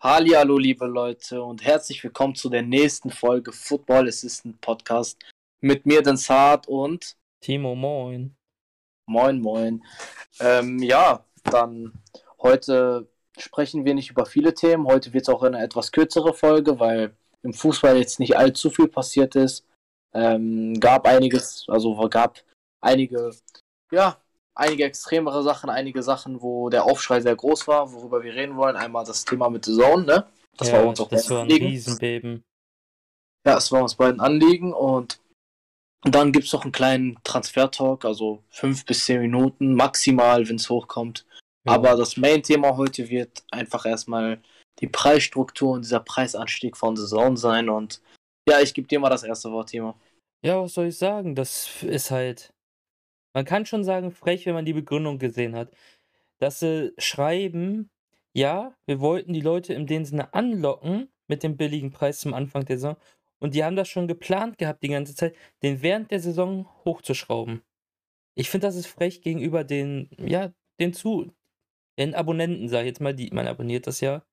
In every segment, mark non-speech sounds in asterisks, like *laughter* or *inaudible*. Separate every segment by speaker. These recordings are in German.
Speaker 1: Hallo, liebe Leute, und herzlich willkommen zu der nächsten Folge Football Assistant Podcast mit mir, den Saad und
Speaker 2: Timo, moin.
Speaker 1: Moin, moin. Ähm, ja, dann heute sprechen wir nicht über viele Themen. Heute wird es auch eine etwas kürzere Folge, weil im Fußball jetzt nicht allzu viel passiert ist. Ähm, gab einiges, also gab einige, ja, einige extremere Sachen, einige Sachen, wo der Aufschrei sehr groß war, worüber wir reden wollen. Einmal das Thema mit The Zone, ne?
Speaker 2: Das ja, war uns auch das war ein Anliegen. Riesenbeben.
Speaker 1: Ja, es war uns beiden Anliegen und dann gibt es noch einen kleinen Transfer-Talk, also fünf bis zehn Minuten maximal, wenn es hochkommt. Ja. Aber das Main-Thema heute wird einfach erstmal die Preisstruktur und dieser Preisanstieg von The Zone sein und ja, ich gebe dir mal das erste Wort, Timo.
Speaker 2: Ja, was soll ich sagen? Das ist halt man kann schon sagen, frech, wenn man die Begründung gesehen hat. Dass sie schreiben, ja, wir wollten die Leute in dem Sinne anlocken mit dem billigen Preis zum Anfang der Saison. Und die haben das schon geplant gehabt die ganze Zeit, den während der Saison hochzuschrauben. Ich finde, das ist frech gegenüber den, ja, den zu, den Abonnenten, sag ich jetzt mal, die, man abonniert das ja.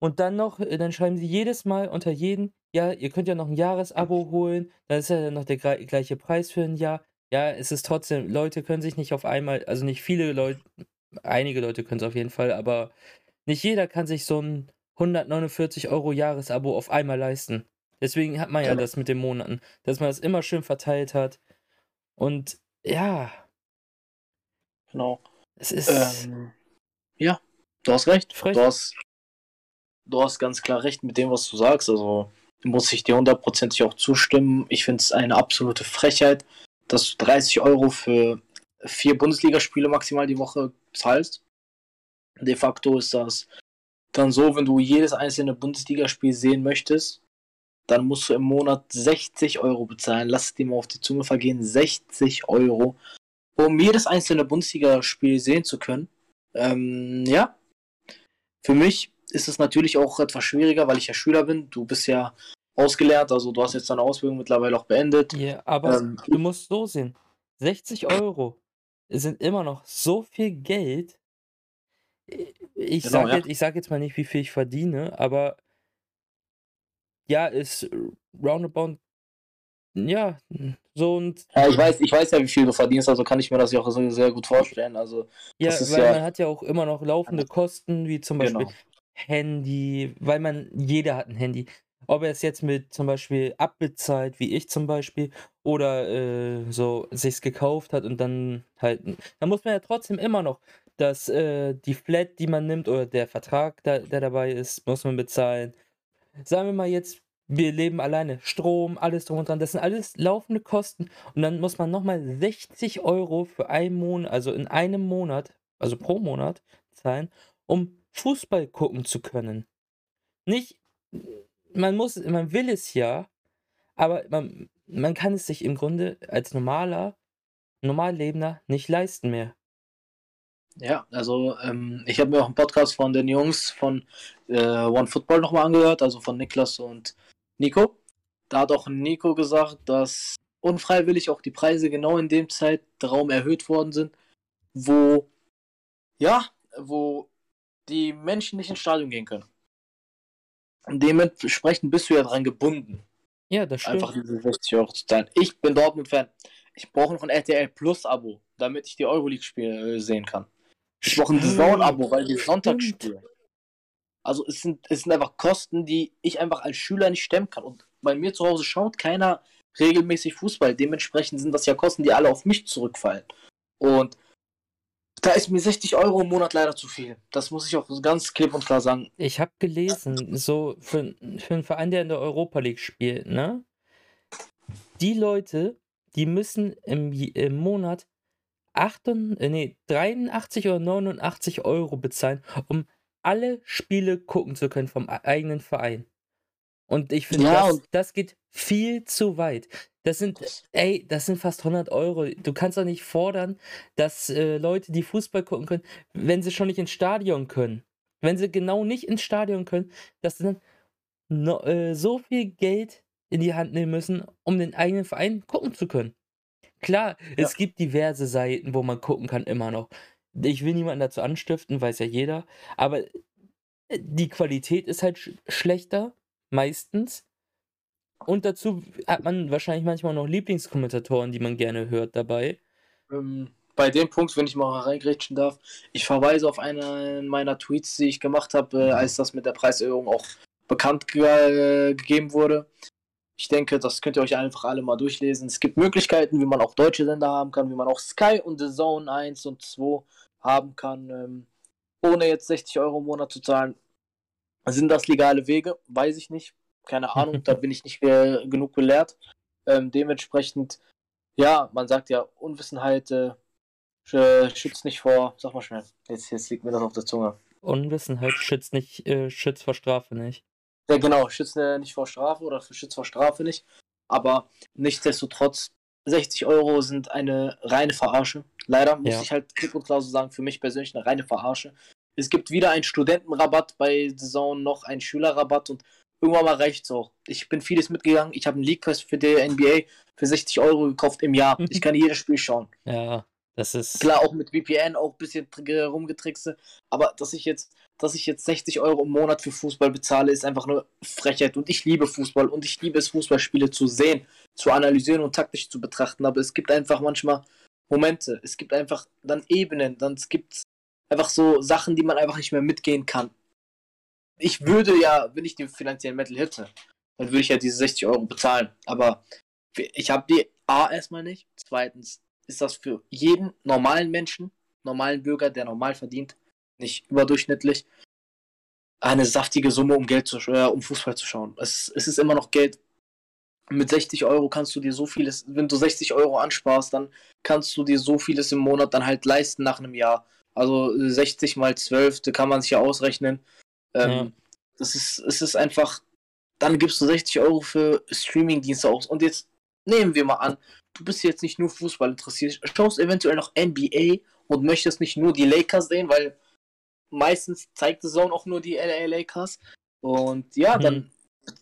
Speaker 2: Und dann noch, äh, dann schreiben sie jedes Mal unter jeden, ja, ihr könnt ja noch ein Jahresabo holen, dann ist ja noch der gleiche Preis für ein Jahr ja, es ist trotzdem, Leute können sich nicht auf einmal, also nicht viele Leute, einige Leute können es auf jeden Fall, aber nicht jeder kann sich so ein 149 Euro Jahresabo auf einmal leisten. Deswegen hat man ja, das mit den Monaten, dass man das immer schön verteilt hat. Und ja.
Speaker 1: Genau. Es ist. Ähm, ja, du hast recht. Frech. Du hast, du hast ganz klar recht mit dem, was du sagst. Also muss ich dir hundertprozentig auch zustimmen. Ich finde es eine absolute Frechheit, dass du 30 Euro für vier Bundesligaspiele maximal die Woche zahlst. De facto ist das dann so, wenn du jedes einzelne Bundesligaspiel sehen möchtest, dann musst du im Monat 60 Euro bezahlen. Lass es dir mal auf die Zunge vergehen. 60 Euro, um jedes einzelne Bundesligaspiel sehen zu können. Ähm, ja. Für mich ist es natürlich auch etwas schwieriger, weil ich ja Schüler bin. Du bist ja ausgelernt, also du hast jetzt deine Ausbildung mittlerweile auch beendet.
Speaker 2: Ja, aber ähm, du musst so sehen. 60 Euro sind immer noch so viel Geld. Ich genau, sage ja. jetzt, sag jetzt mal nicht, wie viel ich verdiene, aber ja, ist roundabout, ja, so und.
Speaker 1: Ja, ich weiß, ich weiß ja, wie viel du verdienst, also kann ich mir das ja auch sehr gut vorstellen. Also,
Speaker 2: ja, weil ja man hat ja auch immer noch laufende Kosten, wie zum Beispiel genau. Handy, weil man, jeder hat ein Handy. Ob er es jetzt mit zum Beispiel abbezahlt, wie ich zum Beispiel, oder äh, so sich's gekauft hat und dann halt, dann muss man ja trotzdem immer noch, dass äh, die Flat, die man nimmt, oder der Vertrag, der, der dabei ist, muss man bezahlen. Sagen wir mal jetzt, wir leben alleine, Strom, alles drum und dran, das sind alles laufende Kosten und dann muss man nochmal 60 Euro für einen Monat, also in einem Monat, also pro Monat zahlen, um Fußball gucken zu können. Nicht man muss, man will es ja, aber man, man kann es sich im Grunde als normaler, Normallebender nicht leisten mehr.
Speaker 1: Ja, also ähm, ich habe mir auch einen Podcast von den Jungs von äh, One Football nochmal angehört, also von Niklas und Nico. Da hat auch Nico gesagt, dass unfreiwillig auch die Preise genau in dem Zeitraum erhöht worden sind, wo ja, wo die Menschen nicht ins Stadion gehen können. Dementsprechend bist du ja dran gebunden.
Speaker 2: Ja, das stimmt.
Speaker 1: Einfach diese 60 Euro zu zahlen. Ich bin Dortmund-Fan. Ich brauche noch ein RTL Plus-Abo, damit ich die Euroleague-Spiele äh, sehen kann. Ich brauche ein Zone-Abo, weil die Sonntag spielen. Also es sind, es sind einfach Kosten, die ich einfach als Schüler nicht stemmen kann. Und bei mir zu Hause schaut keiner regelmäßig Fußball. Dementsprechend sind das ja Kosten, die alle auf mich zurückfallen. Und da ist mir 60 Euro im Monat leider zu viel. Das muss ich auch ganz klipp und klar sagen.
Speaker 2: Ich habe gelesen, so für, für einen Verein, der in der Europa League spielt, ne? Die Leute, die müssen im, im Monat 8, äh, nee, 83 oder 89 Euro bezahlen, um alle Spiele gucken zu können vom eigenen Verein. Und ich finde, ja, das, das geht viel zu weit. Das sind, ey, das sind fast 100 Euro. Du kannst doch nicht fordern, dass äh, Leute, die Fußball gucken können, wenn sie schon nicht ins Stadion können, wenn sie genau nicht ins Stadion können, dass sie dann no, äh, so viel Geld in die Hand nehmen müssen, um den eigenen Verein gucken zu können. Klar, ja. es gibt diverse Seiten, wo man gucken kann, immer noch. Ich will niemanden dazu anstiften, weiß ja jeder, aber äh, die Qualität ist halt sch schlechter, meistens. Und dazu hat man wahrscheinlich manchmal noch Lieblingskommentatoren, die man gerne hört dabei.
Speaker 1: Ähm, bei dem Punkt, wenn ich mal reingrätschen darf, ich verweise auf einen meiner Tweets, die ich gemacht habe, äh, als das mit der Preiserhöhung auch bekannt ge äh, gegeben wurde. Ich denke, das könnt ihr euch einfach alle mal durchlesen. Es gibt Möglichkeiten, wie man auch deutsche Sender haben kann, wie man auch Sky und The Zone 1 und 2 haben kann, ähm, ohne jetzt 60 Euro im Monat zu zahlen. Sind das legale Wege? Weiß ich nicht. Keine *laughs* Ahnung, da bin ich nicht äh, genug gelehrt. Ähm, dementsprechend, ja, man sagt ja, Unwissenheit äh, schützt nicht vor, sag mal schnell, jetzt, jetzt liegt mir das auf der Zunge.
Speaker 2: Unwissenheit schützt nicht, äh, schützt vor Strafe nicht.
Speaker 1: Ja, genau, schützt äh, nicht vor Strafe oder schützt vor Strafe nicht. Aber nichtsdestotrotz, 60 Euro sind eine reine Verarsche. Leider muss ja. ich halt klipp und klar so sagen, für mich persönlich eine reine Verarsche. Es gibt wieder einen Studentenrabatt bei The Zone, noch einen Schülerrabatt und irgendwann mal reicht's auch. Ich bin vieles mitgegangen. Ich habe einen League Pass für die NBA für 60 Euro gekauft im Jahr. Ich kann jedes Spiel schauen. *laughs*
Speaker 2: Ja, das ist.
Speaker 1: Klar, auch mit VPN auch ein bisschen rumgetrickse. Aber dass ich jetzt dass ich jetzt 60 Euro im Monat für Fußball bezahle, ist einfach eine Frechheit. Und ich liebe Fußball und ich liebe es, Fußballspiele zu sehen, zu analysieren und taktisch zu betrachten. Aber es gibt einfach manchmal Momente, es gibt einfach dann Ebenen, dann es gibt einfach so Sachen, die man einfach nicht mehr mitgehen kann. Ich würde ja, wenn ich die finanziellen Mittel hätte, dann würde ich ja diese 60 Euro bezahlen. Aber ich habe die A erstmal nicht. Zweitens ist das für jeden normalen Menschen, normalen Bürger, der normal verdient, nicht überdurchschnittlich, eine saftige Summe, um Geld zu äh, um Fußball zu schauen. Es, es ist immer noch Geld. Mit 60 Euro kannst du dir so vieles, wenn du 60 Euro ansparst, dann kannst du dir so vieles im Monat dann halt leisten nach einem Jahr. Also 60 mal 12, da kann man sich ja ausrechnen. Ähm, ja. Das ist, es ist einfach, dann gibst du 60 Euro für Streamingdienste aus. Und jetzt nehmen wir mal an, du bist jetzt nicht nur Fußball interessiert, schaust eventuell noch NBA und möchtest nicht nur die Lakers sehen, weil meistens zeigt The Zone auch nur die LA Lakers. Und ja, mhm. dann,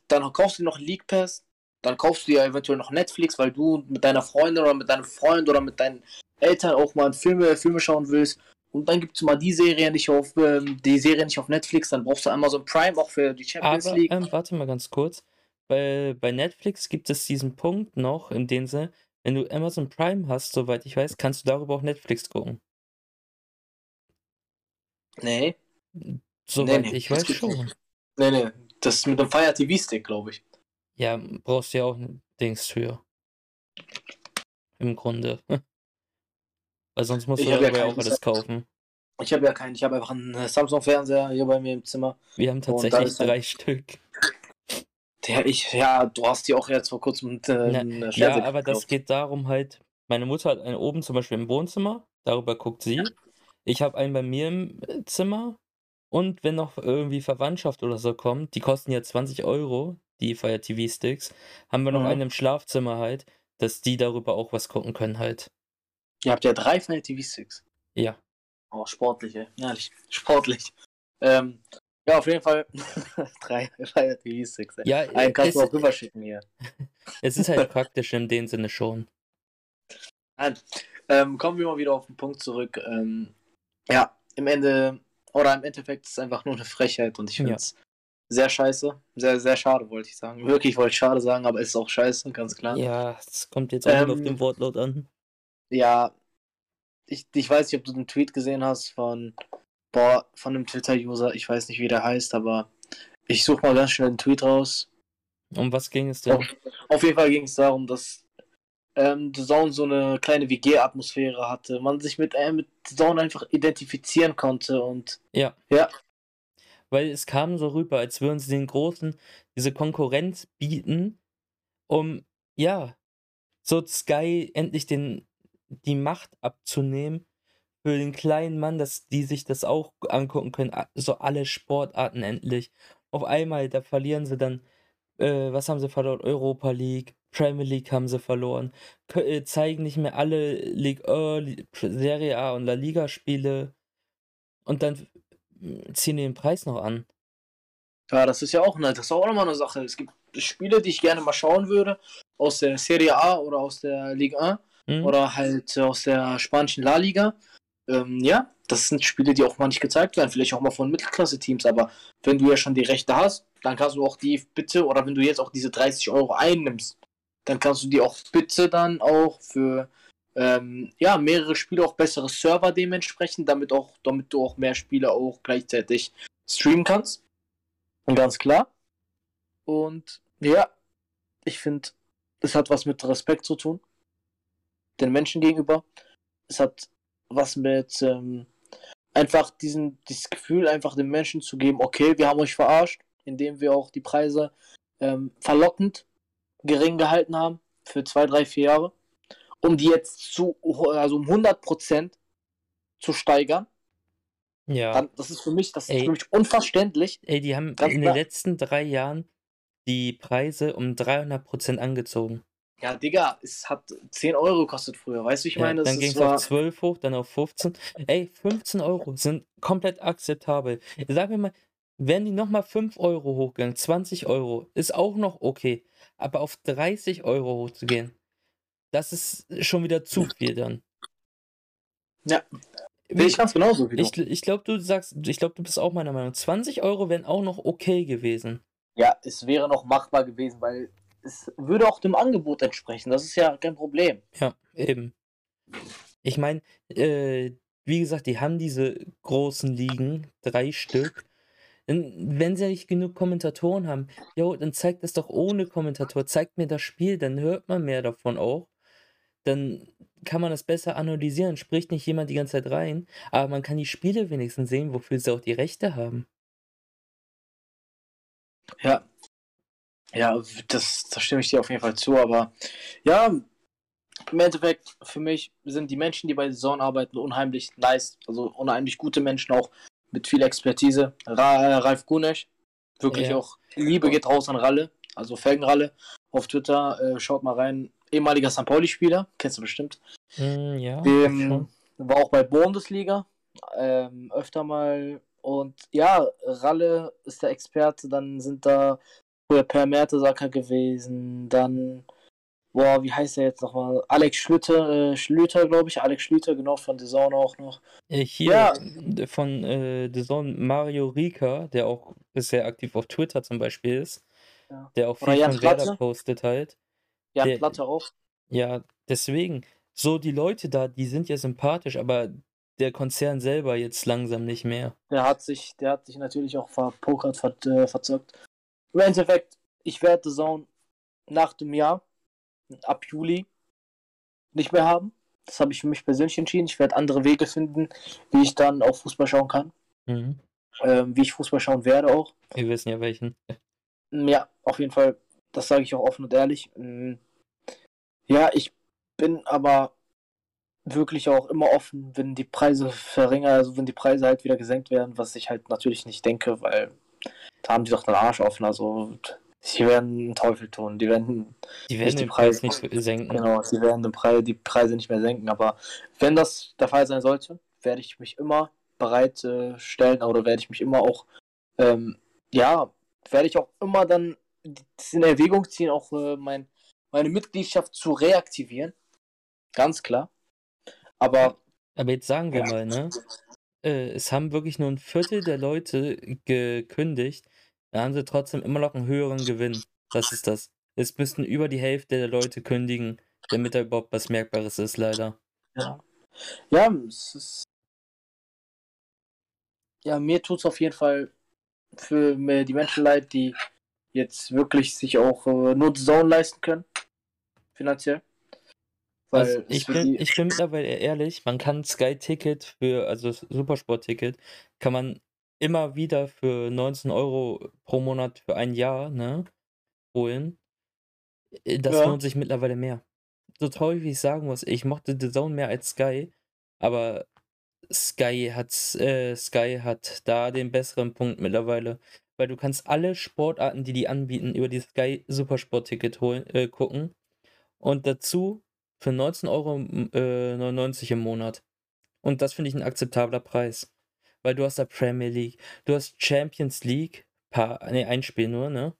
Speaker 1: dann kaufst du noch League Pass, dann kaufst du ja eventuell noch Netflix, weil du mit deiner Freundin oder mit deinem Freund oder mit deinen Eltern auch mal Filme, Filme schauen willst. Und dann gibt es mal die Serie nicht auf ähm, die Serie nicht auf Netflix, dann brauchst du Amazon Prime auch für die Champions
Speaker 2: Aber,
Speaker 1: League.
Speaker 2: Ähm, warte mal ganz kurz. Bei, bei Netflix gibt es diesen Punkt noch, in dem sie, wenn du Amazon Prime hast, soweit ich weiß, kannst du darüber auch Netflix gucken.
Speaker 1: Nee.
Speaker 2: Soweit nee, nee, ich weiß schon. Nicht.
Speaker 1: Nee, nee. Das ist mit dem Fire TV Stick, glaube ich.
Speaker 2: Ja, brauchst du ja auch ein Dings für. Im Grunde. *laughs* Weil sonst musst du ja auch alles kaufen.
Speaker 1: Ich habe ja keinen, ich habe einfach einen Samsung-Fernseher hier bei mir im Zimmer.
Speaker 2: Wir haben tatsächlich drei halt... Stück.
Speaker 1: Der ich, ja, du hast die auch jetzt vor kurzem mit äh,
Speaker 2: ja, ja, aber das geht darum halt, meine Mutter hat einen oben zum Beispiel im Wohnzimmer, darüber guckt sie. Ich habe einen bei mir im äh, Zimmer und wenn noch irgendwie Verwandtschaft oder so kommt, die kosten ja 20 Euro, die Fire TV Sticks, haben wir noch mhm. einen im Schlafzimmer halt, dass die darüber auch was gucken können halt.
Speaker 1: Ihr habt ja drei Fire TV Sticks.
Speaker 2: Ja.
Speaker 1: Oh, sportlich, ey. Ehrlich, sportlich. Ähm, ja, auf jeden Fall *laughs* drei Fire TV Sticks. Ey. Ja, einen kannst du auch rüberschicken hier. *laughs*
Speaker 2: es ist halt praktisch in dem Sinne schon.
Speaker 1: Nein. Ähm, kommen wir mal wieder auf den Punkt zurück. Ähm, ja, im Ende, oder im Endeffekt ist es einfach nur eine Frechheit und ich finde es ja. sehr scheiße. Sehr, sehr schade, wollte ich sagen. Wirklich wollte ich schade sagen, aber es ist auch scheiße, ganz klar.
Speaker 2: Ja, es kommt jetzt auch ähm, auf den Wortlaut an.
Speaker 1: Ja, ich, ich weiß nicht, ob du den Tweet gesehen hast von, boah, von einem Twitter-User, ich weiß nicht, wie der heißt, aber ich suche mal ganz schnell den Tweet raus.
Speaker 2: Um was ging es denn?
Speaker 1: Auf, auf jeden Fall ging es darum, dass ähm, The Zone so eine kleine WG-Atmosphäre hatte, man sich mit, äh, mit The Zone einfach identifizieren konnte und
Speaker 2: ja.
Speaker 1: ja.
Speaker 2: Weil es kam so rüber, als würden sie den Großen diese Konkurrenz bieten, um, ja, so Sky endlich den, die Macht abzunehmen für den kleinen Mann, dass die sich das auch angucken können, so alle Sportarten endlich. Auf einmal, da verlieren sie dann, äh, was haben sie verloren? Europa League, Premier League haben sie verloren. Äh, zeigen nicht mehr alle Ligue 1, Serie A und La Liga Spiele. Und dann ziehen die den Preis noch an.
Speaker 1: Ja, das ist ja auch, eine, das ist auch nochmal eine Sache. Es gibt Spiele, die ich gerne mal schauen würde, aus der Serie A oder aus der Ligue 1 mhm. oder halt aus der spanischen La Liga. Ähm, ja, das sind Spiele, die auch mal nicht gezeigt werden, vielleicht auch mal von Mittelklasse-Teams, aber wenn du ja schon die Rechte hast, dann kannst du auch die bitte, oder wenn du jetzt auch diese 30 Euro einnimmst, dann kannst du die auch bitte dann auch für ähm, ja, mehrere Spiele auch bessere Server dementsprechend, damit auch, damit du auch mehr Spiele auch gleichzeitig streamen kannst. Und ganz klar. Und ja, ich finde, es hat was mit Respekt zu tun. Den Menschen gegenüber. Es hat was mit ähm, einfach diesen, dieses Gefühl einfach den Menschen zu geben, okay, wir haben euch verarscht, indem wir auch die Preise ähm, verlockend gering gehalten haben für zwei, drei, vier Jahre, um die jetzt zu, also um 100% zu steigern. Ja. Dann, das ist für mich, das ey, ist für mich unverständlich.
Speaker 2: Ey, die haben in klar. den letzten drei Jahren die Preise um 300% angezogen.
Speaker 1: Ja, Digga, es hat 10 Euro gekostet früher, weißt du, ich meine?
Speaker 2: Ja, dann ging es auf 12 hoch, dann auf 15. Ey, 15 Euro sind komplett akzeptabel. Sagen wir mal, wären die nochmal 5 Euro hochgegangen, 20 Euro, ist auch noch okay. Aber auf 30 Euro hochzugehen, das ist schon wieder zu viel dann.
Speaker 1: Ja. Will ich ganz genauso
Speaker 2: wie du. Ich, ich glaube, du sagst, ich glaube, du bist auch meiner Meinung. 20 Euro wären auch noch okay gewesen.
Speaker 1: Ja, es wäre noch machbar gewesen, weil es würde auch dem Angebot entsprechen. Das ist ja kein Problem.
Speaker 2: Ja, eben. Ich meine, äh, wie gesagt, die haben diese großen Ligen, drei Stück. Wenn sie nicht genug Kommentatoren haben, jo, dann zeigt das doch ohne Kommentator. Zeigt mir das Spiel, dann hört man mehr davon auch. Dann kann man das besser analysieren. Spricht nicht jemand die ganze Zeit rein, aber man kann die Spiele wenigstens sehen, wofür sie auch die Rechte haben.
Speaker 1: Ja, ja, das, das stimme ich dir auf jeden Fall zu, aber ja, im Endeffekt, für mich sind die Menschen, die bei der Saison arbeiten, unheimlich nice, also unheimlich gute Menschen, auch mit viel Expertise. Ra Ralf Gunesch, wirklich ja. auch Liebe geht raus an Ralle, also Felgenralle auf Twitter, äh, schaut mal rein, ehemaliger St. Pauli-Spieler, kennst du bestimmt.
Speaker 2: Mm, ja.
Speaker 1: Dem, war auch bei Bundesliga, ähm, öfter mal und ja, Ralle ist der Experte, dann sind da früher Per Mertesacker gewesen, dann, boah, wie heißt der jetzt nochmal? Alex Schlüter, äh, Schlüter, glaube ich, Alex Schlüter, genau, von The Zone auch noch.
Speaker 2: Äh, hier ja. von äh, The Zone Mario Rika, der auch sehr aktiv auf Twitter zum Beispiel ist, ja. der auch viel von Werder postet halt.
Speaker 1: Ja, Platte auch.
Speaker 2: Ja, deswegen, so die Leute da, die sind ja sympathisch, aber der Konzern selber jetzt langsam nicht mehr.
Speaker 1: Der hat sich, der hat sich natürlich auch verpokert, ver, äh, verzockt. Im Endeffekt, ich werde The Zone nach dem Jahr, ab Juli, nicht mehr haben. Das habe ich für mich persönlich entschieden. Ich werde andere Wege finden, wie ich dann auch Fußball schauen kann. Mhm. Ähm, wie ich Fußball schauen werde auch.
Speaker 2: Wir wissen ja welchen.
Speaker 1: Ja, auf jeden Fall. Das sage ich auch offen und ehrlich. Mm. Ja, ich bin aber wirklich auch immer offen, wenn die Preise verringern, also wenn die Preise halt wieder gesenkt werden, was ich halt natürlich nicht denke, weil da haben die doch den Arsch offen. Also, sie werden einen Teufel tun. Die werden,
Speaker 2: die werden nicht den Preis Preis nicht senken.
Speaker 1: Genau, sie werden den Preis, die Preise nicht mehr senken. Aber wenn das der Fall sein sollte, werde ich mich immer bereit äh, stellen oder werde ich mich immer auch, ähm, ja, werde ich auch immer dann in Erwägung ziehen, auch äh, mein, meine Mitgliedschaft zu reaktivieren. Ganz klar. Aber.
Speaker 2: Aber jetzt sagen wir ja. mal, ne? Äh, es haben wirklich nur ein Viertel der Leute gekündigt, da haben sie trotzdem immer noch einen höheren Gewinn. Das ist das. Es müssten über die Hälfte der Leute kündigen, damit da überhaupt was Merkbares ist, leider.
Speaker 1: Ja. Ja, es ist. Ja, mir tut es auf jeden Fall für die Menschen leid, die jetzt wirklich sich auch äh, nur Zone leisten können. Finanziell.
Speaker 2: Also ich bin, ich bin mittlerweile ehrlich, man kann Sky-Ticket für, also Supersport-Ticket, kann man immer wieder für 19 Euro pro Monat für ein Jahr, ne, holen. Äh, das ja. lohnt sich mittlerweile mehr. So traurig wie ich sagen muss, ich mochte The Zone mehr als Sky, aber Sky hat, äh, Sky hat da den besseren Punkt mittlerweile. Weil du kannst alle Sportarten, die die anbieten, über die Sky Supersport-Ticket holen, äh, gucken. Und dazu für 19,99 Euro äh, im Monat. Und das finde ich ein akzeptabler Preis. Weil du hast da Premier League, du hast Champions League, paar, nee, ein Spiel nur, ne?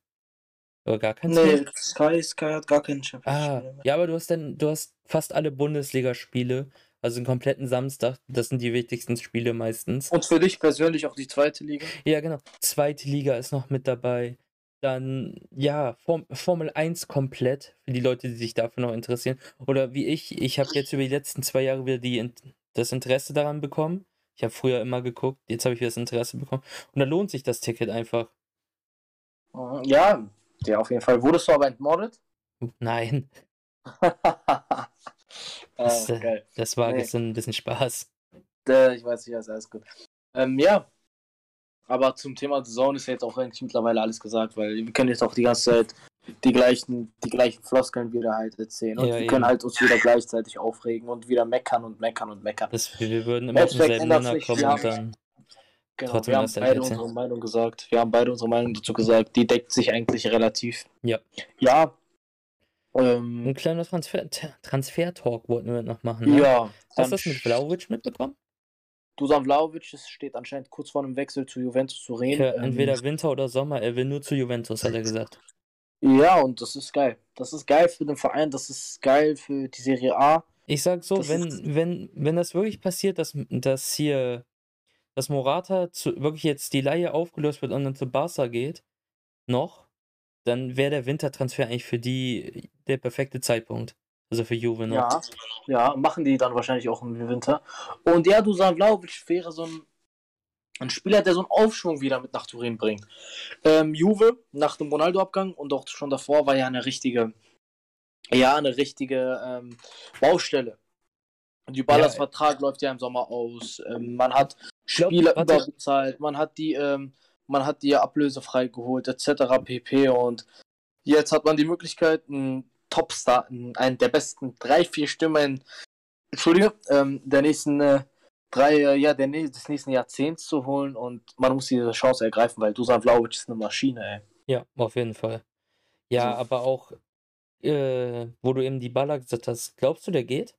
Speaker 2: Oder gar kein
Speaker 1: Spiel? Nee, Sky, Sky hat gar keinen Champions
Speaker 2: ah, Spiel. Ja, aber du hast dann, du hast fast alle Bundesligaspiele Also einen kompletten Samstag. Das sind die wichtigsten Spiele meistens.
Speaker 1: Und für dich persönlich auch die zweite Liga?
Speaker 2: Ja, genau. Zweite Liga ist noch mit dabei. Dann, ja, Form Formel 1 komplett, für die Leute, die sich dafür noch interessieren. Oder wie ich, ich habe jetzt über die letzten zwei Jahre wieder die, das Interesse daran bekommen. Ich habe früher immer geguckt, jetzt habe ich wieder das Interesse bekommen. Und da lohnt sich das Ticket einfach.
Speaker 1: Mhm, ja, ja, auf jeden Fall. Wurdest du aber entmordet?
Speaker 2: Nein. *laughs* das, ah, äh, das, war nee. gestern ein bisschen Spaß.
Speaker 1: Äh, ich weiß nicht, ist alles gut. Ähm, ja, aber zum Thema Saison ist ja jetzt auch eigentlich mittlerweile alles gesagt, weil wir können jetzt auch die ganze Zeit die gleichen, die gleichen Floskeln wieder halt erzählen. Und ja, wir eben. können halt uns wieder gleichzeitig aufregen und wieder meckern und meckern und meckern.
Speaker 2: Das, wir würden immer zum selben Nenner kommen und dann.
Speaker 1: Genau, wir haben beide unsere Meinung gesagt. Wir haben beide unsere Meinung dazu gesagt. Die deckt sich eigentlich relativ.
Speaker 2: Ja.
Speaker 1: Ja.
Speaker 2: Ähm, Ein kleiner Transfer, Transfer-Talk wollten wir noch machen.
Speaker 1: Ne? Ja.
Speaker 2: Hast du das mit Vlaovic mitbekommen?
Speaker 1: Dusan Vlaovic steht anscheinend kurz vor einem Wechsel zu Juventus zu reden. Ja,
Speaker 2: entweder ähm, Winter oder Sommer, er will nur zu Juventus, hat er gesagt.
Speaker 1: Ja, und das ist geil. Das ist geil für den Verein, das ist geil für die Serie A.
Speaker 2: Ich sag so, wenn, wenn, wenn das wirklich passiert, dass, dass hier, dass Morata zu, wirklich jetzt die Laie aufgelöst wird und dann zu Barca geht, noch, dann wäre der Wintertransfer eigentlich für die der perfekte Zeitpunkt. Also für Juve
Speaker 1: noch. Ja, ja, machen die dann wahrscheinlich auch im Winter. Und ja, Dusan Vlaovic wäre so ein ein Spieler, der so einen Aufschwung wieder mit nach Turin bringt. Ähm, Juve nach dem Ronaldo-Abgang und auch schon davor war ja eine richtige, ja, eine richtige ähm, Baustelle. Die Ballas ja, Vertrag läuft ja im Sommer aus. Ähm, man hat Spieler glaub, überbezahlt, man hat die, ähm, man hat die ablösefrei geholt, etc. pp. Und jetzt hat man die Möglichkeit, einen Topstar, einen der besten drei, vier Stimmen, Entschuldige, ähm, der nächsten äh, drei, äh, ja, der, des nächsten Jahrzehnts zu holen und man muss diese Chance ergreifen, weil Dusan Vlaovic ist eine Maschine, ey.
Speaker 2: Ja, auf jeden Fall. Ja, also, aber auch, äh, wo du eben die Baller gesagt hast, glaubst du, der geht?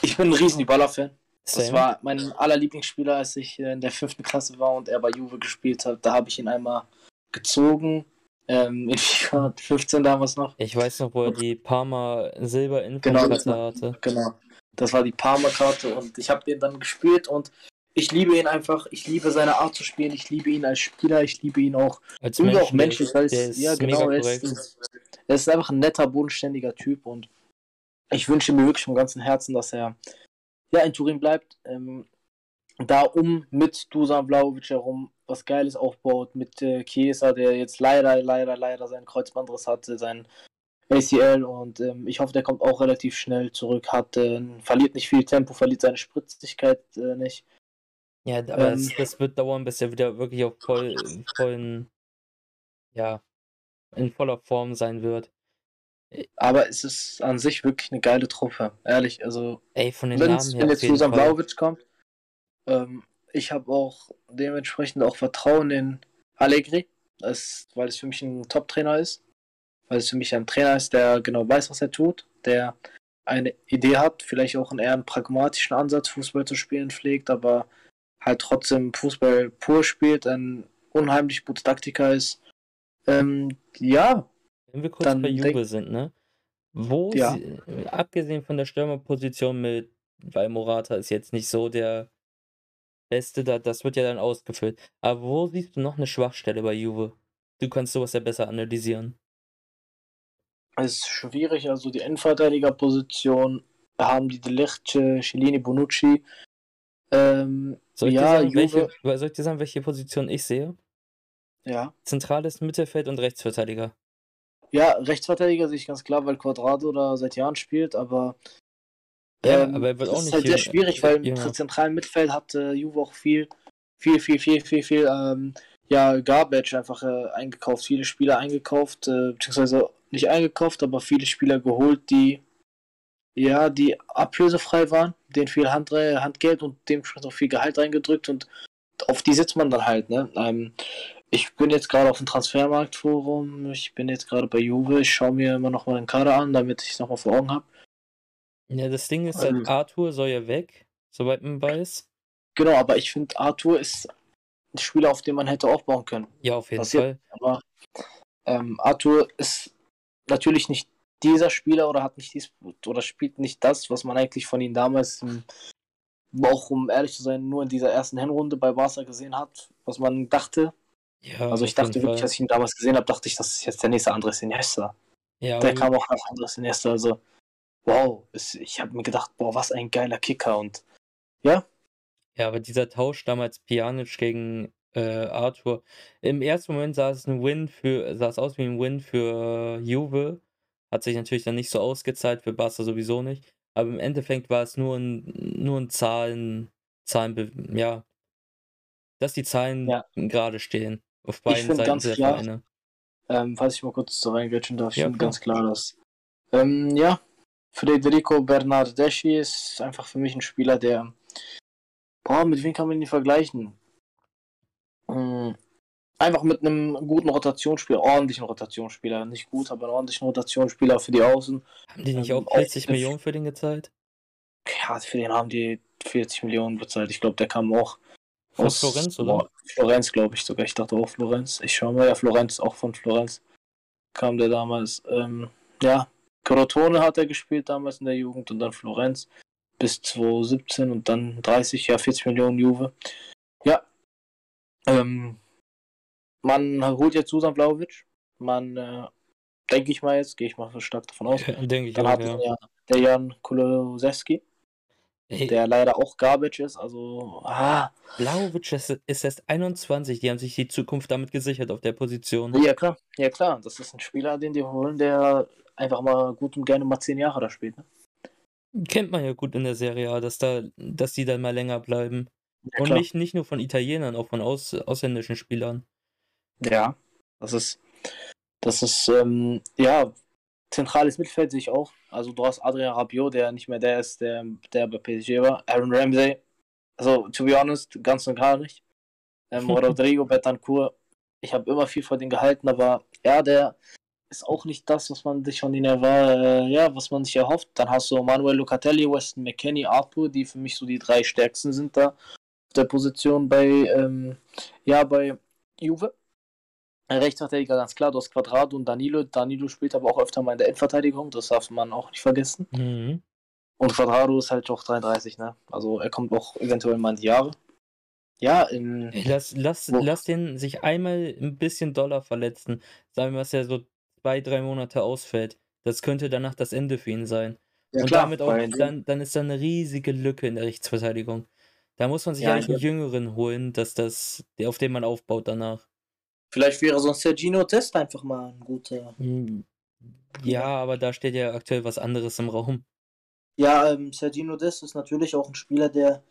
Speaker 1: Ich bin ein riesen Dybala-Fan. Das war mein aller Lieblingsspieler, als ich äh, in der fünften Klasse war und er bei Juve gespielt hat. Da habe ich ihn einmal gezogen. Ähm, in FIFA 15 damals noch.
Speaker 2: Ich weiß noch, wo er die Parma Silber in
Speaker 1: genau, hatte. Genau. Das war die Parma-Karte und ich habe den dann gespielt und ich liebe ihn einfach. Ich liebe seine Art zu spielen. Ich liebe ihn als Spieler. Ich liebe ihn auch,
Speaker 2: als Mensch, auch menschlich.
Speaker 1: Weil es, ja, genau. Er ist, er ist einfach ein netter, bodenständiger Typ und ich wünsche mir wirklich vom ganzen Herzen, dass er ja in Turin bleibt. Ähm, da um mit Dusan Vlaovic herum was Geiles aufbaut, mit äh, Chiesa, der jetzt leider, leider, leider seinen Kreuzbandriss hatte, sein ACL und ähm, ich hoffe, der kommt auch relativ schnell zurück, hat, äh, verliert nicht viel Tempo, verliert seine Spritzigkeit äh, nicht.
Speaker 2: Ja, aber ähm, das, das, wird dauern, bis er wieder wirklich auf voll, vollen, ja, in voller Form sein wird.
Speaker 1: Aber es ist an sich wirklich eine geile Truppe, ehrlich. Also,
Speaker 2: Ey, von den Namen
Speaker 1: her wenn jetzt Susan Blaovic kommt, ähm, ich habe auch dementsprechend auch Vertrauen in Allegri, das, weil es für mich ein Top-Trainer ist weil es für mich ein Trainer ist, der genau weiß, was er tut, der eine Idee hat, vielleicht auch einen eher einen pragmatischen Ansatz, Fußball zu spielen pflegt, aber halt trotzdem Fußball pur spielt, ein unheimlich guter Taktiker ist. Ähm, ja.
Speaker 2: Wenn wir kurz dann bei Juve sind, ne? Wo, ja. sie, abgesehen von der Stürmerposition mit, weil Morata ist jetzt nicht so der Beste, da, das wird ja dann ausgefüllt. Aber wo siehst du noch eine Schwachstelle bei Juve? Du kannst sowas ja besser analysieren
Speaker 1: ist schwierig. Also die Endverteidigerposition haben die Delecce, Cellini, Bonucci. Ähm,
Speaker 2: soll, ich ja, sagen, welche, soll ich dir sagen, welche Position ich sehe?
Speaker 1: Ja.
Speaker 2: Zentrales Mittelfeld und Rechtsverteidiger.
Speaker 1: Ja, Rechtsverteidiger sehe ich ganz klar, weil Quadrado da seit Jahren spielt, aber
Speaker 2: ja, ähm, aber er wird auch
Speaker 1: nicht.
Speaker 2: ist
Speaker 1: halt sehr schwierig, weil im zentralen Mittelfeld hat äh, Juve auch viel, viel, viel, viel, viel, viel, ähm, ja, Garbage einfach äh, eingekauft, viele Spieler eingekauft, äh, beziehungsweise nicht eingekauft, aber viele Spieler geholt, die ja, die ablösefrei waren, denen viel Hand, Handgeld und dementsprechend auch viel Gehalt reingedrückt und auf die sitzt man dann halt, ne? Ähm, ich bin jetzt gerade auf dem Transfermarktforum, ich bin jetzt gerade bei Juve, ich schaue mir immer noch mal den Kader an, damit ich es nochmal vor Augen habe.
Speaker 2: Ja, das Ding ist halt, ähm, Arthur soll ja weg, soweit man weiß.
Speaker 1: Genau, aber ich finde, Arthur ist ein Spieler, auf den man hätte aufbauen können.
Speaker 2: Ja, auf jeden Passiert. Fall.
Speaker 1: Aber ähm, Arthur ist natürlich nicht dieser Spieler oder hat nicht dies oder spielt nicht das, was man eigentlich von ihm damals im, auch um ehrlich zu sein, nur in dieser ersten Hinrunde bei Barca gesehen hat, was man dachte. Ja, also ich dachte wirklich, Fall. als ich ihn damals gesehen habe, dachte ich, das ist jetzt der nächste Andres Iniesta. Ja, der kam auch nach Andres Iniesta, also wow, ich habe mir gedacht, boah, was ein geiler Kicker und ja.
Speaker 2: Ja, aber dieser Tausch damals Pjanic gegen äh, Arthur, im ersten Moment sah es ein Win für, sah es aus wie ein Win für Juve, hat sich natürlich dann nicht so ausgezahlt, für Barca sowieso nicht. Aber im Endeffekt war es nur ein, nur ein Zahlen, Zahlen, ja, dass die Zahlen ja. gerade stehen. Auf beiden Seiten
Speaker 1: der klar, Vereine. Ähm, falls ich mal kurz so reingrätschen darf, ich ja, finde ganz klar, dass ähm, ja, Federico Bernardeschi ist einfach für mich ein Spieler, der boah, mit wem kann man ihn vergleichen? Hm, einfach mit einem guten Rotationsspieler, ordentlichen Rotationsspieler, nicht gut, aber einen ordentlichen Rotationsspieler für die Außen.
Speaker 2: Haben die nicht ähm, auch 40 auch, Millionen für den gezahlt?
Speaker 1: Ja, für den haben die 40 Millionen bezahlt. Ich glaube, der kam auch
Speaker 2: von aus Florenz, oder?
Speaker 1: Florenz, glaube ich sogar. Ich dachte auch Florenz. Ich schaue mal, ja, Florenz, auch von Florenz kam der damals. Ähm, ja, Crotone hat er gespielt damals in der Jugend und dann Florenz bis 2017 und dann 30, ja, 40 Millionen Juve. Ja, ähm, man holt jetzt Susan Vlaovic. Man, äh, denke ich mal jetzt, gehe ich mal so stark davon aus. *laughs* Denke ich Dann auch, hat ja. ja der Jan Kulosewski, der leider auch Garbage ist. Also, ah.
Speaker 2: Vlaovic ist, ist erst 21. Die haben sich die Zukunft damit gesichert auf der Position.
Speaker 1: Ja, klar. Ja, klar. Das ist ein Spieler, den die holen, der einfach mal gut und gerne mal 10 Jahre da spielt. Ne?
Speaker 2: Kennt man ja gut in der Serie A, dass, da, dass die dann mal länger bleiben. Ja, und nicht, nicht nur von Italienern, auch von aus, ausländischen Spielern.
Speaker 1: Ja, das ist, das ist, ähm, ja, zentrales Mittelfeld sehe ich auch. Also du hast Adrian Rabiot, der nicht mehr der ist, der, der bei PSG war. Aaron Ramsey, also to be honest, ganz und gar nicht. Ähm, *laughs* Rodrigo Betancourt, ich habe immer viel von denen gehalten, aber ja, der ist auch nicht das, was man sich von ihnen war, äh, ja, was man sich erhofft. Dann hast du Manuel Locatelli, Weston McKenney, Arthur, die für mich so die drei stärksten sind da auf der Position bei, ähm, ja, bei Juve. Rechtsverteidiger ganz klar, du hast Quadrado und Danilo. Danilo spielt aber auch öfter mal in der Endverteidigung, das darf man auch nicht vergessen. Mhm. Und Quadrado ist halt auch 33, ne? Also er kommt auch eventuell mal in die Jahre. Ja, in.
Speaker 2: Lass, lass, lass den sich einmal ein bisschen doller verletzen. Sagen wir, dass er so zwei, drei Monate ausfällt. Das könnte danach das Ende für ihn sein. Ja, und klar, damit auch, dann, dann ist da eine riesige Lücke in der Rechtsverteidigung. Da muss man sich ja, eigentlich einen Jüngeren holen, dass das, auf den man aufbaut danach.
Speaker 1: Vielleicht wäre sonst der Gino Test einfach mal ein guter. Hm,
Speaker 2: ja, aber da steht ja aktuell was anderes im Raum.
Speaker 1: Ja, ähm, Sergino Dest ist natürlich auch ein Spieler, der,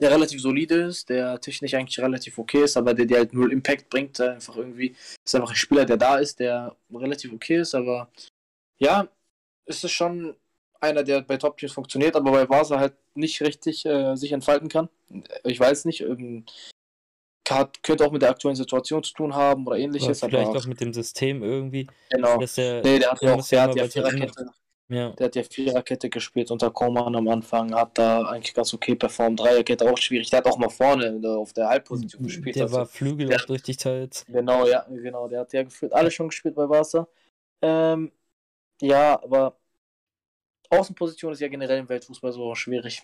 Speaker 1: der relativ solide ist, der technisch eigentlich relativ okay ist, aber der, der halt null Impact bringt. Einfach irgendwie ist einfach ein Spieler, der da ist, der relativ okay ist, aber ja, ist es schon einer, der bei Top-Teams funktioniert, aber bei Barca halt nicht richtig äh, sich entfalten kann. Ich weiß nicht, ähm, hat, könnte auch mit der aktuellen Situation zu tun haben oder ähnliches.
Speaker 2: Oder vielleicht auch mit dem System irgendwie.
Speaker 1: Genau. Dass der, nee, der hat ja auch der hat ja Viererkette. Ja. Der hat ja Viererkette gespielt unter Koman am Anfang, hat da eigentlich ganz okay performt. Dreierkette auch schwierig. Der hat auch mal vorne auf der Halbposition gespielt.
Speaker 2: Der also, war Flügel der, auch die Zeit.
Speaker 1: Genau, ja, genau. Der hat ja gefühlt alle schon gespielt bei Barca. Ähm, ja, aber Außenposition ist ja generell im Weltfußball so schwierig.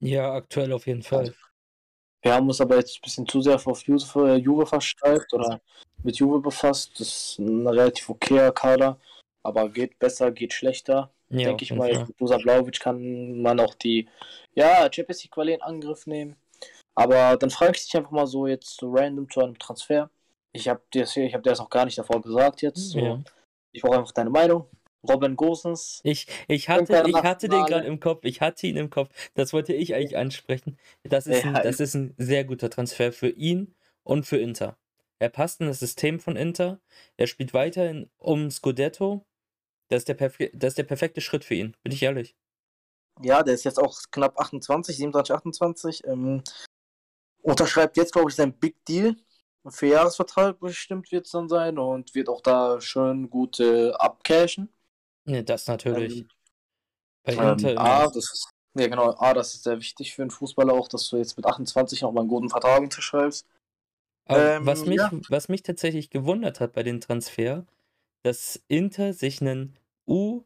Speaker 2: Ja, aktuell auf jeden Fall.
Speaker 1: Wir haben uns aber jetzt ein bisschen zu sehr auf Juve, äh, Juve versteift oder mit Juve befasst. Das ist ein relativ okayer Kader, aber geht besser, geht schlechter. Ja, denke ich mal. Ja. Mit Dusan Blaovic kann man auch die ja, Champions League Quali in Angriff nehmen. Aber dann frage ich dich einfach mal so jetzt so random zu einem Transfer. Ich habe dir das, hab dir das auch gar nicht davor gesagt jetzt. So. Ja. Ich brauche einfach deine Meinung. Robin Gosens.
Speaker 2: Ich, ich hatte, ich hatte den gerade im Kopf. Ich hatte ihn im Kopf. Das wollte ich eigentlich ansprechen. Das ist, ein, das ist ein sehr guter Transfer für ihn und für Inter. Er passt in das System von Inter. Er spielt weiterhin um Scudetto. Das ist, der das ist der perfekte Schritt für ihn, bin ich ehrlich.
Speaker 1: Ja, der ist jetzt auch knapp 28, 27, 28. Ähm, unterschreibt jetzt, glaube ich, sein Big Deal. Ein Vierjahresvertrag bestimmt wird es dann sein und wird auch da schön gut äh, abcashen.
Speaker 2: Ne, das natürlich. Ähm,
Speaker 1: Bei Inter ähm, A, das ist, ja genau, A, das ist sehr wichtig für einen Fußballer auch, dass du jetzt mit 28 noch mal einen guten Vertrag unterschreibst.
Speaker 2: Ähm, was, mich, ja. was mich tatsächlich gewundert hat bei dem Transfer, dass Inter sich einen U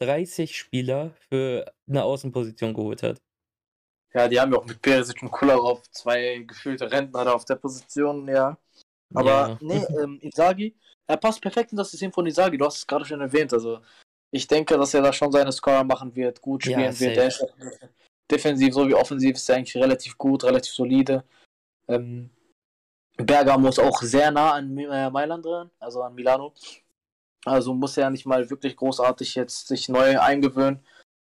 Speaker 2: 30 Spieler für eine Außenposition geholt hat.
Speaker 1: Ja, die haben ja auch mit Perisic und Kularov zwei gefühlte Rentner da auf der Position, ja. Aber ja. nee, ähm, Isagi, er passt perfekt in das System von Isagi, du hast es gerade schon erwähnt. Also ich denke, dass er da schon seine Scorer machen wird, gut spielen ja, wird. Der ist defensiv sowie offensiv ist er eigentlich relativ gut, relativ solide. Ähm, Bergamo ist auch sehr nah an äh, Mailand dran, also an Milano. Also muss er nicht mal wirklich großartig jetzt sich neu eingewöhnen.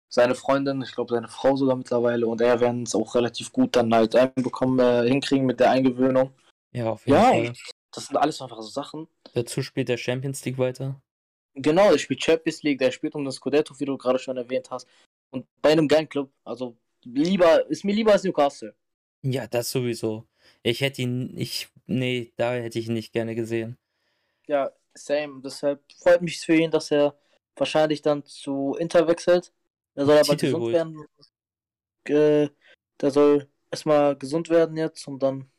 Speaker 1: Seine Freundin, ich glaube seine Frau sogar mittlerweile und er werden es auch relativ gut dann halt einbekommen, äh, hinkriegen mit der Eingewöhnung.
Speaker 2: Ja, auf jeden ja, Fall.
Speaker 1: Das sind alles einfach so Sachen.
Speaker 2: Dazu spielt der Champions League weiter.
Speaker 1: Genau, der spielt Champions League, der spielt um das Scudetto, wie du gerade schon erwähnt hast. Und bei einem geilen Club, also lieber, ist mir lieber als Newcastle.
Speaker 2: Ja, das sowieso. Ich hätte ihn, ich, nee, da hätte ich ihn nicht gerne gesehen.
Speaker 1: Ja, same. Deshalb freut mich für ihn, dass er wahrscheinlich dann zu Inter wechselt. Er soll aber Titel gesund holt. werden. Äh, der soll erstmal gesund werden jetzt und dann,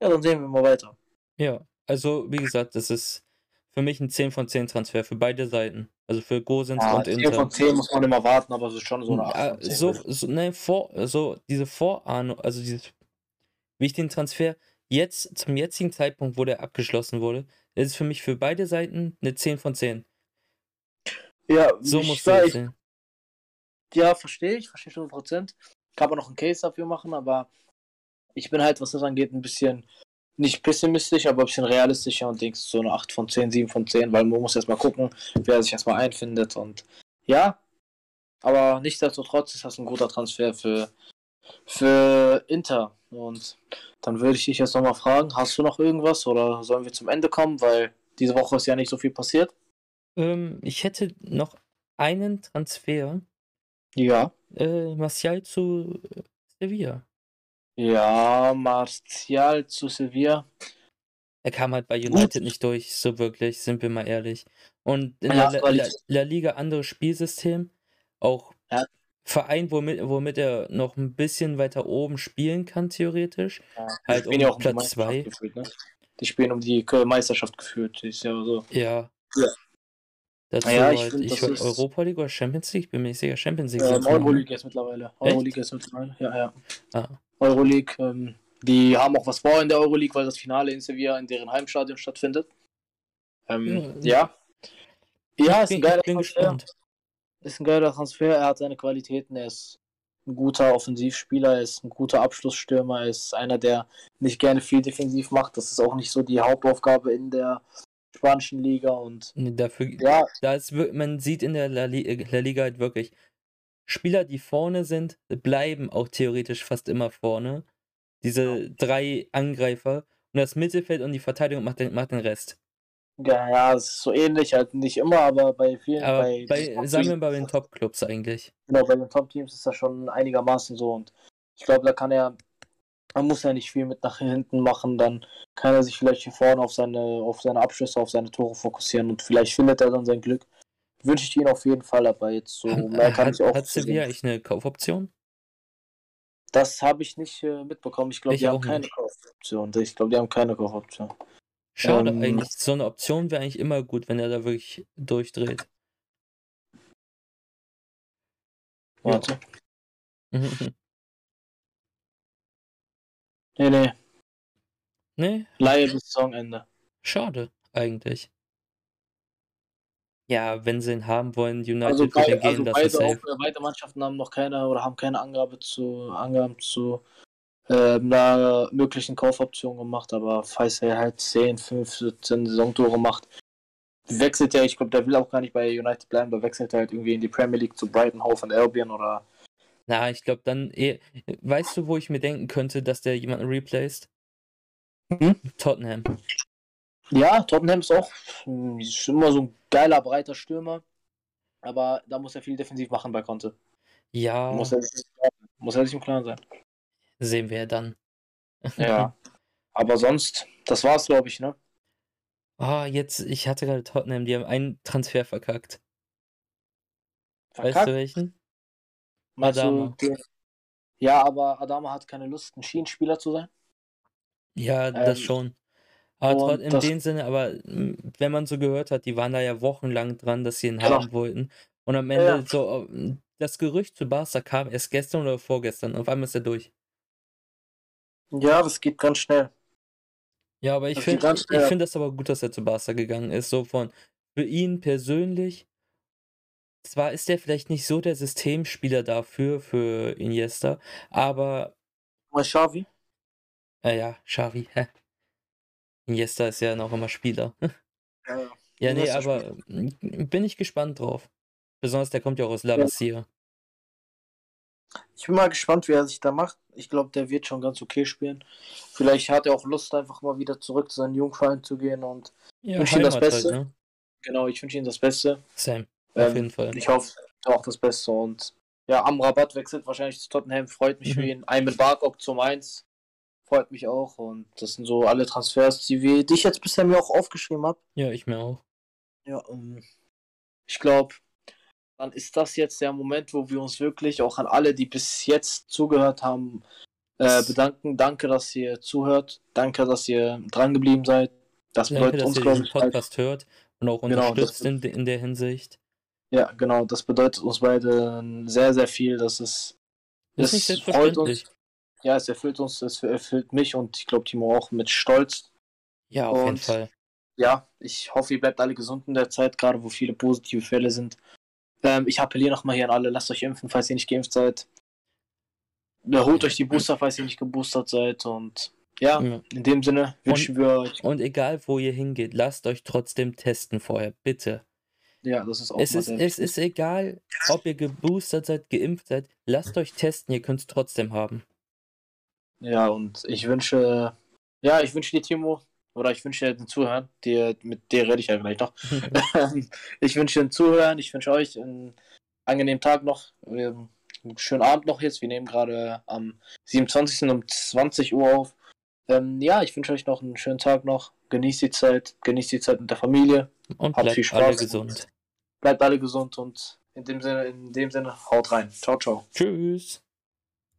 Speaker 1: ja, dann sehen wir mal weiter.
Speaker 2: Ja, also wie gesagt, das ist für mich ein 10 von 10 Transfer für beide Seiten. Also für Gosens ja, und 10
Speaker 1: Inter. 10 von 10 muss man immer warten, aber es ist schon so eine 8
Speaker 2: von 10. So, so, ne, vor, so diese Vorahnung, also dieses, wie ich den Transfer jetzt, zum jetzigen Zeitpunkt, wo der abgeschlossen wurde, ist für mich für beide Seiten eine 10 von 10.
Speaker 1: Ja, so muss ich sehen. Ja, verstehe ich, verstehe schon 100%. Kann man noch einen Case dafür machen, aber ich bin halt, was das angeht, ein bisschen nicht pessimistisch, aber ein bisschen realistischer und denkst so eine 8 von 10, 7 von 10, weil man muss erstmal gucken, wer sich erstmal einfindet und ja, aber nichtsdestotrotz ist das ein guter Transfer für, für Inter und dann würde ich dich jetzt nochmal fragen, hast du noch irgendwas oder sollen wir zum Ende kommen, weil diese Woche ist ja nicht so viel passiert?
Speaker 2: Ähm, ich hätte noch einen Transfer.
Speaker 1: Ja.
Speaker 2: Äh, Martial zu Sevilla.
Speaker 1: Ja, Martial zu Sevilla.
Speaker 2: Er kam halt bei United Gut. nicht durch, so wirklich, sind wir mal ehrlich. Und in ja, der La, La, La, Liga anderes Spielsystem, auch ja. Verein, womit, womit er noch ein bisschen weiter oben spielen kann, theoretisch. Ja. Halt um ja Platz 2.
Speaker 1: Ne? Die spielen um die Meisterschaft geführt, ist ja so.
Speaker 2: Ja. ja. Dazu ja, ich, halt, find, ich ist... Europa League oder Champions League? Bin mir nicht sicher. Champions League.
Speaker 1: Ähm, Euroleague ist mittlerweile. Euroleague ist mittlerweile. Ja, ja. Ah. Euroleague. Ähm, die haben auch was vor in der Euroleague, weil das Finale in Sevilla in deren Heimstadion stattfindet. Ähm, ja. Ja, ja ist ein geiler Transfer. Ist ein geiler Transfer. Er hat seine Qualitäten. Er ist ein guter Offensivspieler. Er ist ein guter Abschlussstürmer. Er ist einer, der nicht gerne viel defensiv macht. Das ist auch nicht so die Hauptaufgabe in der spanischen Liga und
Speaker 2: dafür ja. da ist, man sieht in der La, Liga halt wirklich Spieler, die vorne sind, bleiben auch theoretisch fast immer vorne. Diese ja. drei Angreifer und das Mittelfeld und die Verteidigung macht den, macht den Rest.
Speaker 1: Ja, ja, es ist so ähnlich, halt nicht immer, aber bei vielen.
Speaker 2: Aber bei, bei sagen wir bei den Top-Clubs eigentlich.
Speaker 1: Genau, bei den Top-Teams ist das schon einigermaßen so und ich glaube, da kann er man muss ja nicht viel mit nach hinten machen, dann kann er sich vielleicht hier vorne auf seine, auf seine Abschlüsse, auf seine Tore fokussieren und vielleicht findet er dann sein Glück. Wünsche ich ihn auf jeden Fall, aber jetzt so
Speaker 2: mehr kann hat, ich auch. Hat Sevilla eigentlich eine Kaufoption?
Speaker 1: Das habe ich nicht äh, mitbekommen. Ich glaube, die haben keine. Kaufoption. Ich glaube, die haben keine Kaufoption.
Speaker 2: Schade ähm, eigentlich. So eine Option wäre eigentlich immer gut, wenn er da wirklich durchdreht.
Speaker 1: Warte. Nee, nee.
Speaker 2: Nee?
Speaker 1: Laie bis Saisonende.
Speaker 2: Schade, eigentlich. Ja, wenn sie ihn haben wollen, United also wird gehen, also das
Speaker 1: beide, ist safe. Auch, beide Mannschaften haben noch keine oder haben keine Angabe zu Angaben zu äh, einer möglichen Kaufoption gemacht, aber falls er halt 10, 15 Saisontore macht, wechselt er, ich glaube, der will auch gar nicht bei United bleiben, da wechselt er halt irgendwie in die Premier League zu Brighton, Hove und Albion oder
Speaker 2: na, ich glaube dann eh weißt du, wo ich mir denken könnte, dass der jemanden replaced?
Speaker 1: Mhm.
Speaker 2: Tottenham.
Speaker 1: Ja, Tottenham ist auch ist immer so ein geiler, breiter Stürmer. Aber da muss er viel defensiv machen bei Conte.
Speaker 2: Ja.
Speaker 1: Muss er, muss er sich im Klaren sein.
Speaker 2: Sehen wir dann.
Speaker 1: Ja. *laughs* Aber sonst, das war's, glaube ich, ne?
Speaker 2: Ah, jetzt, ich hatte gerade Tottenham, die haben einen Transfer verkackt. verkackt? Weißt du welchen?
Speaker 1: Adama. Du, ja, aber Adama hat keine Lust, ein Schienenspieler zu sein.
Speaker 2: Ja, das ähm, schon. Aber in dem Sinne, aber wenn man so gehört hat, die waren da ja wochenlang dran, dass sie ihn genau. haben wollten. Und am Ende ja. so, das Gerücht zu Barca kam erst gestern oder vorgestern. Auf einmal ist er durch.
Speaker 1: Ja, das geht ganz schnell.
Speaker 2: Ja, aber ich finde ich find das aber gut, dass er zu Barca gegangen ist. So von für ihn persönlich. Zwar ist er vielleicht nicht so der Systemspieler dafür, für Iniesta, aber.
Speaker 1: Mal Xavi?
Speaker 2: Äh, ja, Xavi. Iniesta ist ja noch immer Spieler. *laughs* Ja, ja. nee, aber bin ich gespannt drauf. Besonders der kommt ja auch aus La Masia.
Speaker 1: Ich bin mal gespannt, wie er sich da macht. Ich glaube, der wird schon ganz okay spielen. Vielleicht hat er auch Lust, einfach mal wieder zurück zu seinem Jungverein zu gehen und ja, wünsche ihm das Beste. Halt, ne? Genau, ich wünsche ihm das Beste.
Speaker 2: Sam, auf ähm, jeden Fall.
Speaker 1: Ich hoffe auch das Beste und ja, Amrabat wechselt wahrscheinlich zu Tottenham, freut mich mhm. für ihn. Ayman Barkok zum 1, freut mich auch und das sind so alle Transfers, die, wir, die ich jetzt bisher mir auch aufgeschrieben habe.
Speaker 2: Ja, ich mir auch.
Speaker 1: Ja, um, ähm, ich glaube, dann ist das jetzt der Moment, wo wir uns wirklich auch an alle, die bis jetzt zugehört haben, äh, bedanken. Danke, dass ihr zuhört. Danke, dass ihr dran geblieben seid.
Speaker 2: Das bedeutet Danke, uns, glaube ich, Podcast halt, hört und auch unterstützt genau, in, in der Hinsicht.
Speaker 1: Ja, genau. Das bedeutet uns beide sehr, sehr viel. Das ist.
Speaker 2: Das ist nicht freut uns.
Speaker 1: Ja, es erfüllt uns, es erfüllt mich und ich glaube Timo auch mit Stolz.
Speaker 2: Ja, auf und, jeden Fall.
Speaker 1: Ja, ich hoffe, ihr bleibt alle gesund in der Zeit, gerade wo viele positive Fälle sind. Ähm, ich appelliere nochmal hier an alle, lasst euch impfen, falls ihr nicht geimpft seid. Holt euch die Booster, falls ihr nicht geboostert seid. Und ja, ja. in dem Sinne wünschen und, wir euch.
Speaker 2: Und egal, wo ihr hingeht, lasst euch trotzdem testen vorher, bitte.
Speaker 1: Ja, das ist auch
Speaker 2: es ist, es ist egal, ob ihr geboostert seid, geimpft seid, lasst euch testen, ihr könnt es trotzdem haben.
Speaker 1: Ja, und ich wünsche, ja, ich wünsche dir, Timo, oder ich wünsche dir den Zuhörern, die, mit der rede ich ja gleich noch. *laughs* ich wünsche den Zuhörern, ich wünsche euch einen angenehmen Tag noch, einen schönen Abend noch jetzt. Wir nehmen gerade am 27. um 20 Uhr auf. Ähm, ja, ich wünsche euch noch einen schönen Tag noch. Genießt die Zeit, genießt die Zeit mit der Familie.
Speaker 2: Und Habt viel Spaß. alle gesund.
Speaker 1: Bleibt alle gesund und in dem Sinne, in dem Sinne, haut rein. Ciao, ciao.
Speaker 2: Tschüss.